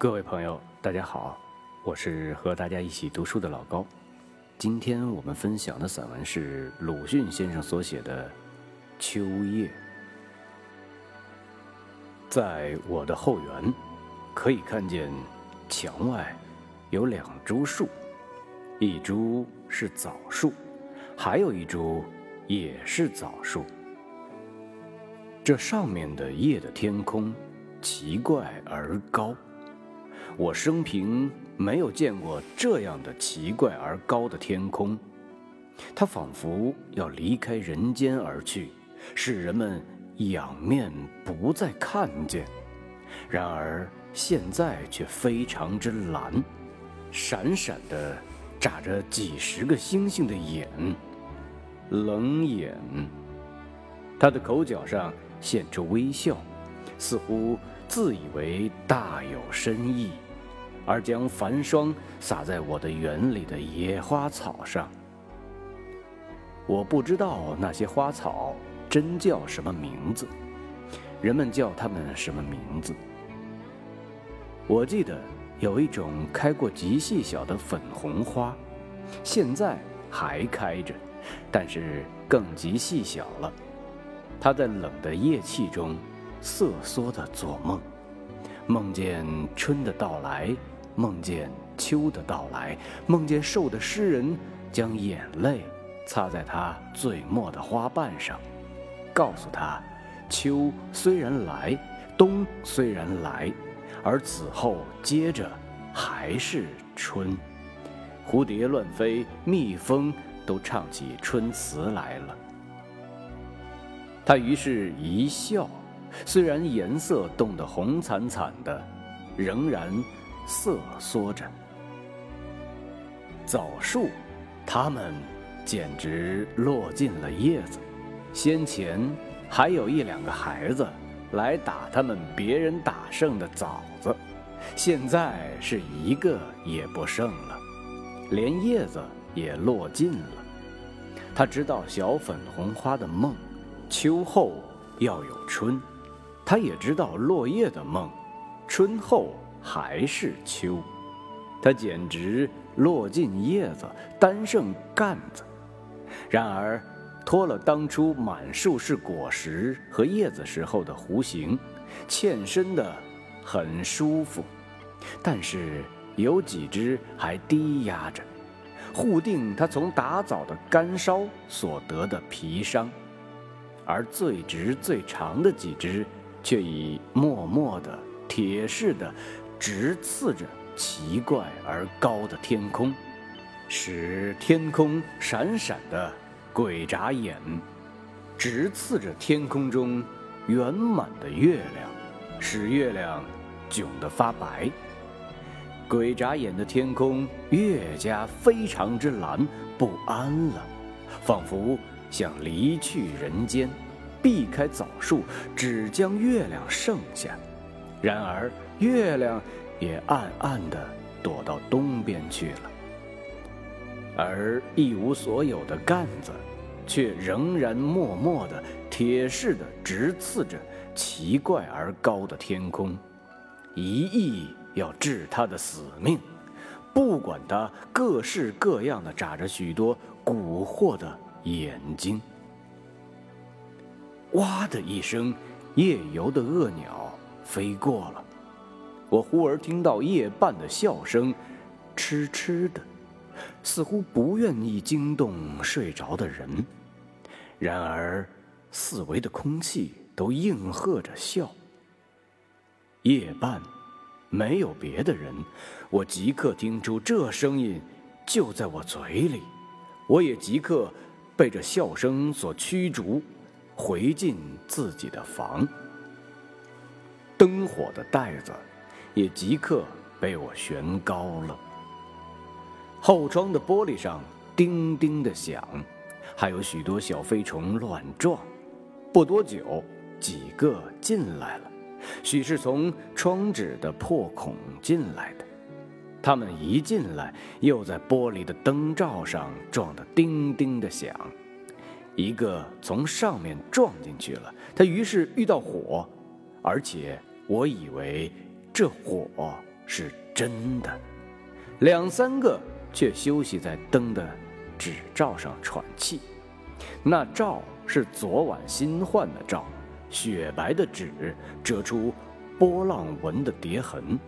各位朋友，大家好，我是和大家一起读书的老高。今天我们分享的散文是鲁迅先生所写的《秋夜》。在我的后园，可以看见墙外有两株树，一株是枣树，还有一株也是枣树。这上面的夜的天空奇怪而高，我生平没有见过这样的奇怪而高的天空，它仿佛要离开人间而去，使人们仰面不再看见。然而现在却非常之蓝，闪闪的眨着几十个星星的眼，冷眼。他的口角上。现出微笑，似乎自以为大有深意，而将繁霜洒在我的园里的野花草上。我不知道那些花草真叫什么名字，人们叫它们什么名字？我记得有一种开过极细小的粉红花，现在还开着，但是更极细小了。它在冷的夜气中瑟缩地做梦，梦见春的到来，梦见秋的到来，梦见瘦的诗人将眼泪擦在他最末的花瓣上，告诉他：秋虽然来，冬虽然来，而此后接着还是春。蝴蝶乱飞，蜜蜂都唱起春词来了。他于是一笑，虽然颜色冻得红惨惨的，仍然瑟缩着。枣树，它们简直落尽了叶子。先前还有一两个孩子来打他们别人打剩的枣子，现在是一个也不剩了，连叶子也落尽了。他知道小粉红花的梦。秋后要有春，他也知道落叶的梦，春后还是秋，他简直落尽叶子，单剩干子。然而，脱了当初满树是果实和叶子时候的弧形，欠身的很舒服，但是有几只还低压着，护定他从打枣的干烧所得的皮伤。而最直最长的几只，却已默默的、铁似的，直刺着奇怪而高的天空，使天空闪闪的鬼眨眼，直刺着天空中圆满的月亮，使月亮窘得发白。鬼眨眼的天空越加非常之蓝，不安了，仿佛。想离去人间，避开枣树，只将月亮剩下。然而月亮也暗暗地躲到东边去了，而一无所有的杆子，却仍然默默地、铁似的直刺着奇怪而高的天空，一意要治他的死命，不管他各式各样的眨着许多蛊惑的。眼睛，哇的一声，夜游的恶鸟飞过了。我忽而听到夜半的笑声，痴痴的，似乎不愿意惊动睡着的人。然而，四围的空气都应和着笑。夜半，没有别的人，我即刻听出这声音就在我嘴里，我也即刻。被这笑声所驱逐，回进自己的房。灯火的带子也即刻被我悬高了。后窗的玻璃上叮叮的响，还有许多小飞虫乱撞。不多久，几个进来了，许是从窗纸的破孔进来的。他们一进来，又在玻璃的灯罩上撞得叮叮的响。一个从上面撞进去了，他于是遇到火，而且我以为这火是真的，两三个却休息在灯的纸罩上喘气。那罩是昨晚新换的罩，雪白的纸折出波浪纹的叠痕，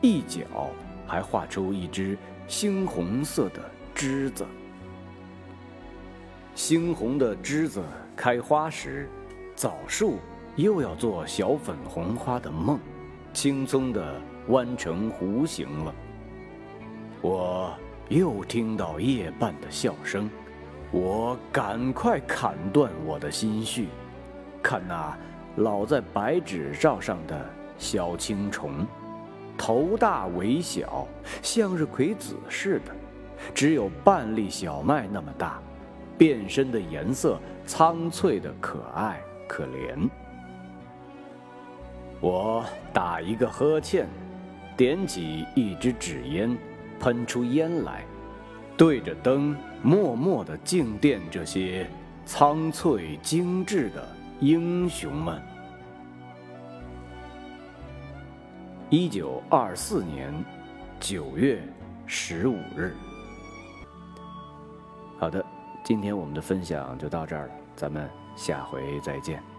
一角还画出一只猩红色的栀子。猩红的栀子开花时，枣树又要做小粉红花的梦，轻松的弯成弧形了。我又听到夜半的笑声，我赶快砍断我的心绪，看那老在白纸罩上的小青虫，头大尾小，向日葵籽似的，只有半粒小麦那么大。变身的颜色苍翠的可爱可怜。我打一个呵欠，点起一支纸烟，喷出烟来，对着灯默默的静电这些苍翠精致的英雄们。一九二四年九月十五日。好的。今天我们的分享就到这儿了，咱们下回再见。